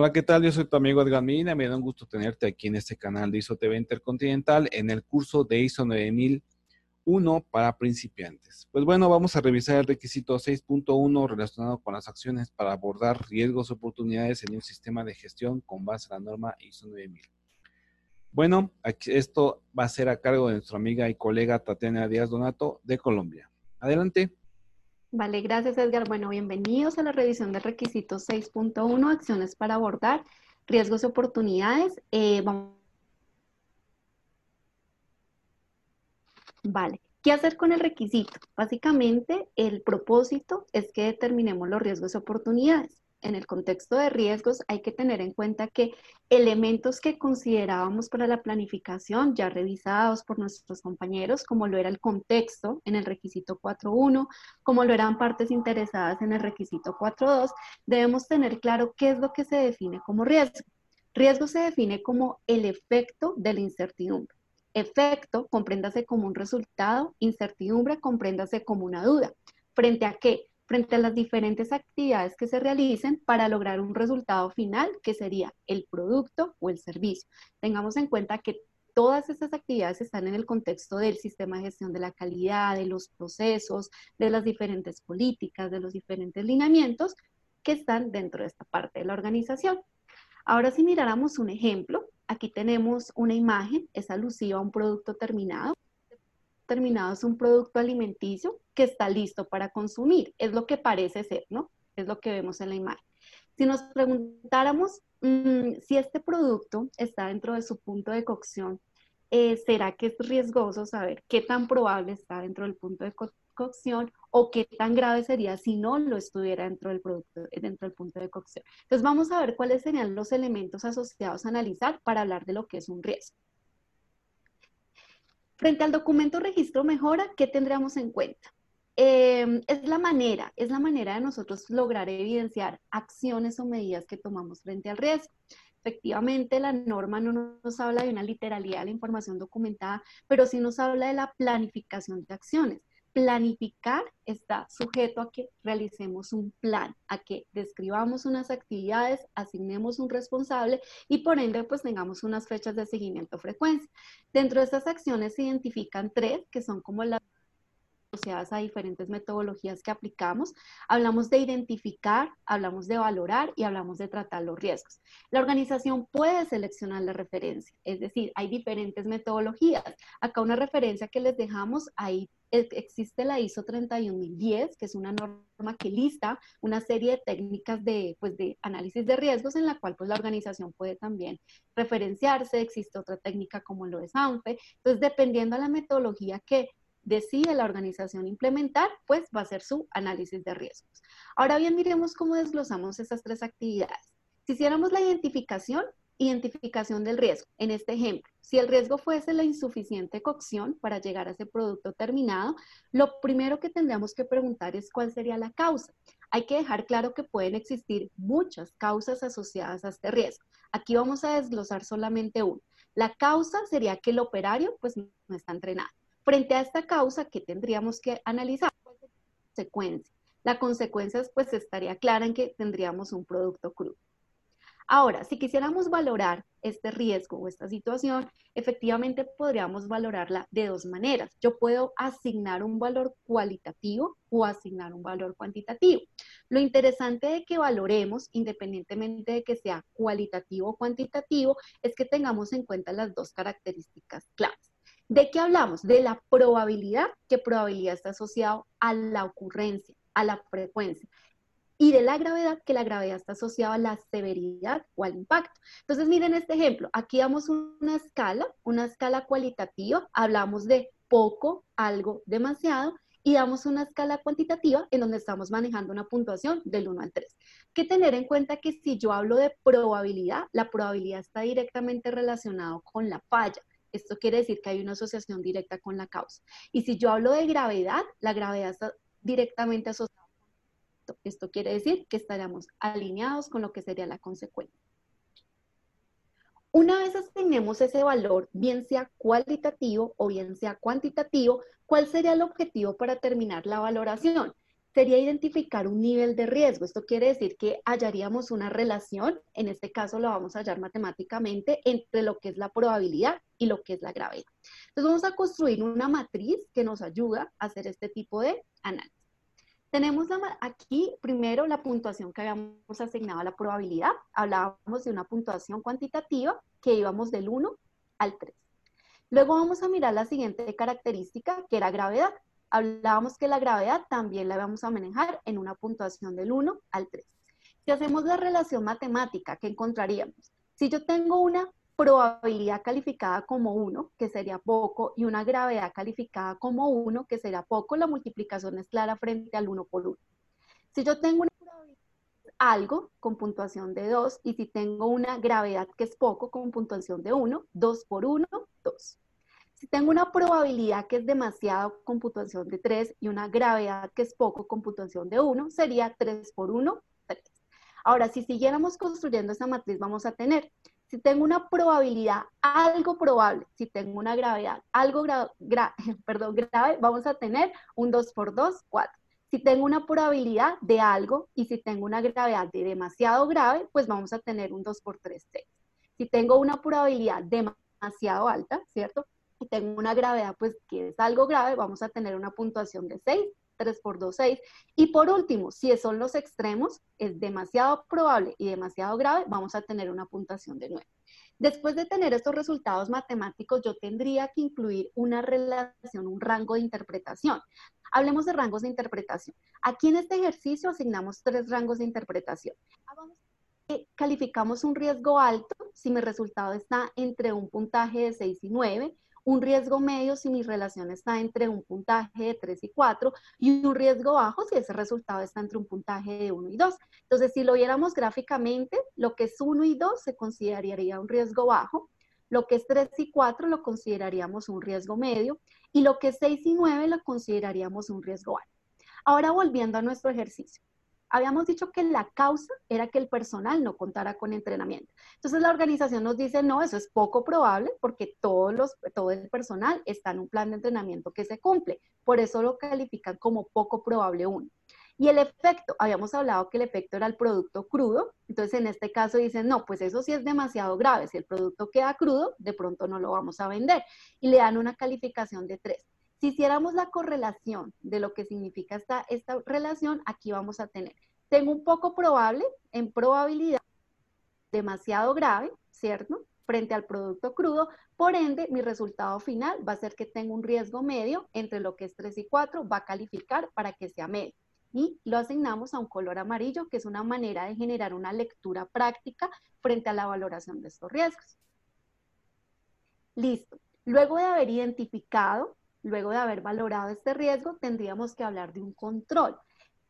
Hola, ¿qué tal? Yo soy tu amigo Edgar Medina. Me da un gusto tenerte aquí en este canal de ISO TV Intercontinental en el curso de ISO 9001 para principiantes. Pues bueno, vamos a revisar el requisito 6.1 relacionado con las acciones para abordar riesgos y oportunidades en un sistema de gestión con base a la norma ISO 9000. Bueno, esto va a ser a cargo de nuestra amiga y colega Tatiana Díaz Donato de Colombia. Adelante. Vale, gracias Edgar. Bueno, bienvenidos a la revisión del requisito 6.1, acciones para abordar riesgos y oportunidades. Eh, vale, ¿qué hacer con el requisito? Básicamente, el propósito es que determinemos los riesgos y oportunidades en el contexto de riesgos hay que tener en cuenta que elementos que considerábamos para la planificación, ya revisados por nuestros compañeros, como lo era el contexto en el requisito 4.1, como lo eran partes interesadas en el requisito 4.2, debemos tener claro qué es lo que se define como riesgo. Riesgo se define como el efecto de la incertidumbre. Efecto, compréndase como un resultado, incertidumbre, compréndase como una duda. ¿Frente a qué? Frente a las diferentes actividades que se realicen para lograr un resultado final que sería el producto o el servicio. Tengamos en cuenta que todas estas actividades están en el contexto del sistema de gestión de la calidad, de los procesos, de las diferentes políticas, de los diferentes lineamientos que están dentro de esta parte de la organización. Ahora si miráramos un ejemplo, aquí tenemos una imagen, es alusiva a un producto terminado terminado es un producto alimenticio que está listo para consumir. Es lo que parece ser, ¿no? Es lo que vemos en la imagen. Si nos preguntáramos mm, si este producto está dentro de su punto de cocción, eh, ¿será que es riesgoso saber qué tan probable está dentro del punto de cocción o qué tan grave sería si no lo estuviera dentro del producto, dentro del punto de cocción? Entonces vamos a ver cuáles serían los elementos asociados a analizar para hablar de lo que es un riesgo. Frente al documento registro mejora, ¿qué tendríamos en cuenta? Em, es la manera, es la manera de nosotros lograr evidenciar acciones o medidas que tomamos frente al riesgo. Efectivamente, la norma no nos habla de una literalidad de la información documentada, pero sí nos habla de la planificación de acciones planificar está sujeto a que realicemos un plan, a que describamos unas actividades, asignemos un responsable y por ende pues tengamos unas fechas de seguimiento frecuencia. Dentro de estas acciones se identifican tres que son como las asociadas a diferentes metodologías que aplicamos. Hablamos de identificar, hablamos de valorar y hablamos de tratar los riesgos. La organización puede seleccionar la referencia, es decir, hay diferentes metodologías. Acá una referencia que les dejamos, ahí existe la ISO 31010, que es una norma que lista una serie de técnicas de, pues, de análisis de riesgos en la cual pues, la organización puede también referenciarse. Existe otra técnica como lo es ANFE. Entonces, dependiendo de la metodología que decide la organización implementar, pues va a ser su análisis de riesgos. Ahora bien, miremos cómo desglosamos estas tres actividades. Si hiciéramos la identificación, identificación del riesgo. En este ejemplo, si el riesgo fuese la insuficiente cocción para llegar a ese producto terminado, lo primero que tendríamos que preguntar es cuál sería la causa. Hay que dejar claro que pueden existir muchas causas asociadas a este riesgo. Aquí vamos a desglosar solamente una. La causa sería que el operario pues no está entrenado. Frente a esta causa, ¿qué tendríamos que analizar? Consecuencia. La consecuencia pues estaría clara en que tendríamos un producto crudo. Ahora, si quisiéramos valorar este riesgo o esta situación, efectivamente podríamos valorarla de dos maneras. Yo puedo asignar un valor cualitativo o asignar un valor cuantitativo. Lo interesante de que valoremos, independientemente de que sea cualitativo o cuantitativo, es que tengamos en cuenta las dos características claves. ¿De qué hablamos? De la probabilidad, que probabilidad está asociado a la ocurrencia, a la frecuencia. Y de la gravedad, que la gravedad está asociada a la severidad o al impacto. Entonces, miren este ejemplo. Aquí damos una escala, una escala cualitativa. Hablamos de poco, algo, demasiado. Y damos una escala cuantitativa en donde estamos manejando una puntuación del 1 al 3. Que tener en cuenta que si yo hablo de probabilidad, la probabilidad está directamente relacionado con la falla. Esto quiere decir que hay una asociación directa con la causa. Y si yo hablo de gravedad, la gravedad está directamente asociada. Esto quiere decir que estaríamos alineados con lo que sería la consecuencia. Una vez asignemos ese valor, bien sea cualitativo o bien sea cuantitativo, ¿cuál sería el objetivo para terminar la valoración? sería identificar un nivel de riesgo. Esto quiere decir que hallaríamos una relación, en este caso lo vamos a hallar matemáticamente, entre lo que es la probabilidad y lo que es la gravedad. Entonces vamos a construir una matriz que nos ayuda a hacer este tipo de análisis. Tenemos aquí primero la puntuación que habíamos asignado a la probabilidad. Hablábamos de una puntuación cuantitativa que íbamos del 1 al 3. Luego vamos a mirar la siguiente característica, que era gravedad. Hablábamos que la gravedad también la vamos a manejar en una puntuación del 1 al 3. Si hacemos la relación matemática, ¿qué encontraríamos? Si yo tengo una probabilidad calificada como 1, que sería poco, y una gravedad calificada como 1, que sería poco, la multiplicación es clara frente al 1 por 1. Si yo tengo una probabilidad algo con puntuación de 2 y si tengo una gravedad que es poco con puntuación de 1, 2 por 1, 2. Si tengo una probabilidad que es demasiado con puntuación de 3 y una gravedad que es poco con puntuación de 1, sería 3 por 1, 3. Ahora, si siguiéramos construyendo esa matriz, vamos a tener si tengo una probabilidad algo probable, si tengo una gravedad algo perdón, grave, vamos a tener un 2 por 2, 4. Si tengo una probabilidad de algo y si tengo una gravedad de demasiado grave, pues vamos a tener un 2 por 3, 6. Si tengo una probabilidad demasiado alta, ¿cierto? Y tengo una gravedad pues que es algo grave, vamos a tener una puntuación de 6 3 por 2, 6. Y por último, si son los extremos, es demasiado probable y demasiado grave, vamos a tener una puntuación de 9. Después de tener estos resultados matemáticos, yo tendría que incluir una relación, un rango de interpretación. Hablemos de rangos de interpretación. Aquí en este ejercicio asignamos tres rangos de interpretación. Calificamos un riesgo alto si mi resultado está entre un puntaje de 6 y 9, un riesgo medio si mi relación está entre un puntaje de 3 y 4 y un riesgo bajo si ese resultado está entre un puntaje de 1 y 2. Entonces, si lo viéramos gráficamente, lo que es 1 y 2 se consideraría un riesgo bajo, lo que es 3 y 4 lo consideraríamos un riesgo medio y lo que es 6 y 9 lo consideraríamos un riesgo alto. Ahora volviendo a nuestro ejercicio habíamos dicho que la causa era que el personal no contara con entrenamiento. Entonces la organización nos dice, no, eso es poco probable porque todos los, todo el personal está en un plan de entrenamiento que se cumple. Por eso lo califican como poco probable uno. Y el efecto, habíamos hablado que el efecto era el producto crudo, entonces en este caso dicen, no, pues eso sí es demasiado grave, si el producto queda crudo, de pronto no lo vamos a vender. Y le dan una calificación de 3. Si hiciéramos la correlación de lo que significa esta, esta relación, aquí vamos a tener, tengo un poco probable, en probabilidad, demasiado grave, ¿cierto? Frente al producto crudo, por ende, mi resultado final va a ser que tengo un riesgo medio entre lo que es 3 y 4, va a calificar para que sea medio. Y lo asignamos a un color amarillo, que es una manera de generar una lectura práctica frente a la valoración de estos riesgos. Listo. Luego de haber identificado Luego de haber valorado este riesgo, tendríamos que hablar de un control.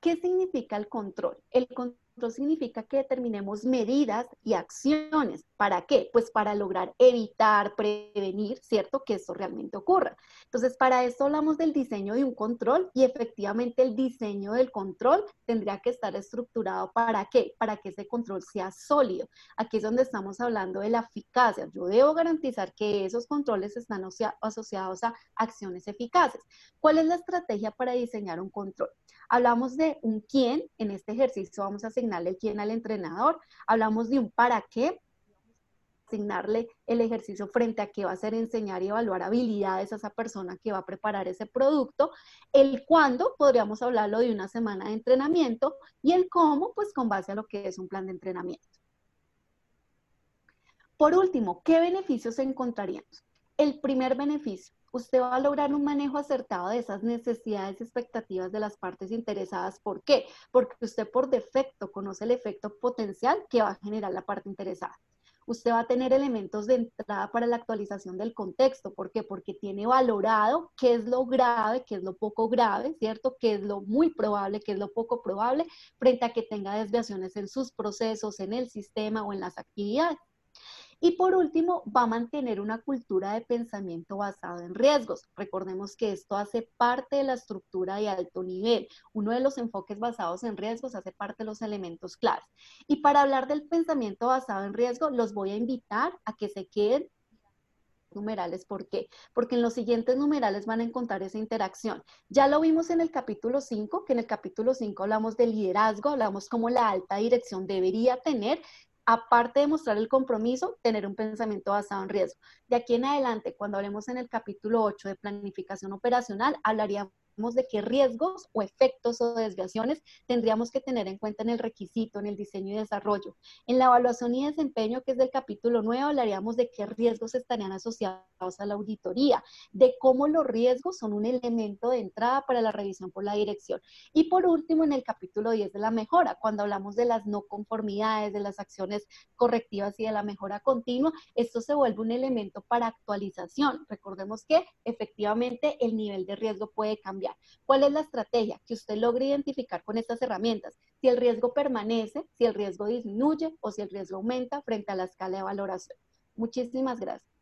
¿Qué significa el control? El control significa que determinemos medidas y acciones. ¿Para qué? Pues para lograr evitar, prevenir, ¿cierto? Que esto realmente ocurra. Entonces, para esto hablamos del diseño de un control y efectivamente el diseño del control tendría que estar estructurado para qué? Para que ese control sea sólido. Aquí es donde estamos hablando de la eficacia. Yo debo garantizar que esos controles están asociados a acciones eficaces. ¿Cuál es la estrategia para diseñar un control? Hablamos de un quién, en este ejercicio vamos a asignarle el quién al entrenador, hablamos de un para qué, asignarle el ejercicio frente a qué va a ser enseñar y evaluar habilidades a esa persona que va a preparar ese producto, el cuándo, podríamos hablarlo de una semana de entrenamiento, y el cómo, pues con base a lo que es un plan de entrenamiento. Por último, ¿qué beneficios encontraríamos? El primer beneficio, usted va a lograr un manejo acertado de esas necesidades y expectativas de las partes interesadas. ¿Por qué? Porque usted por defecto conoce el efecto potencial que va a generar la parte interesada. Usted va a tener elementos de entrada para la actualización del contexto. ¿Por qué? Porque tiene valorado qué es lo grave, qué es lo poco grave, ¿cierto? Qué es lo muy probable, qué es lo poco probable, frente a que tenga desviaciones en sus procesos, en el sistema o en las actividades. Y por último, va a mantener una cultura de pensamiento basado en riesgos. Recordemos que esto hace parte de la estructura de alto nivel. Uno de los enfoques basados en riesgos hace parte de los elementos claves. Y para hablar del pensamiento basado en riesgo, los voy a invitar a que se queden numerales. ¿Por qué? Porque en los siguientes numerales van a encontrar esa interacción. Ya lo vimos en el capítulo 5, que en el capítulo 5 hablamos de liderazgo, hablamos cómo la alta dirección debería tener aparte de mostrar el compromiso, tener un pensamiento basado en riesgo. De aquí en adelante, cuando hablemos en el capítulo 8 de planificación operacional, hablaríamos de qué riesgos o efectos o desviaciones tendríamos que tener en cuenta en el requisito, en el diseño y desarrollo. En la evaluación y desempeño, que es del capítulo 9, hablaríamos de qué riesgos estarían asociados a la auditoría, de cómo los riesgos son un elemento de entrada para la revisión por la dirección. Y por último, en el capítulo 10 de la mejora, cuando hablamos de las no conformidades, de las acciones correctivas y de la mejora continua, esto se vuelve un elemento para actualización. Recordemos que efectivamente el nivel de riesgo puede cambiar ¿Cuál es la estrategia? Que usted logre identificar con estas herramientas si el riesgo permanece, si el riesgo disminuye o si el riesgo aumenta frente a la escala de valoración. Muchísimas gracias.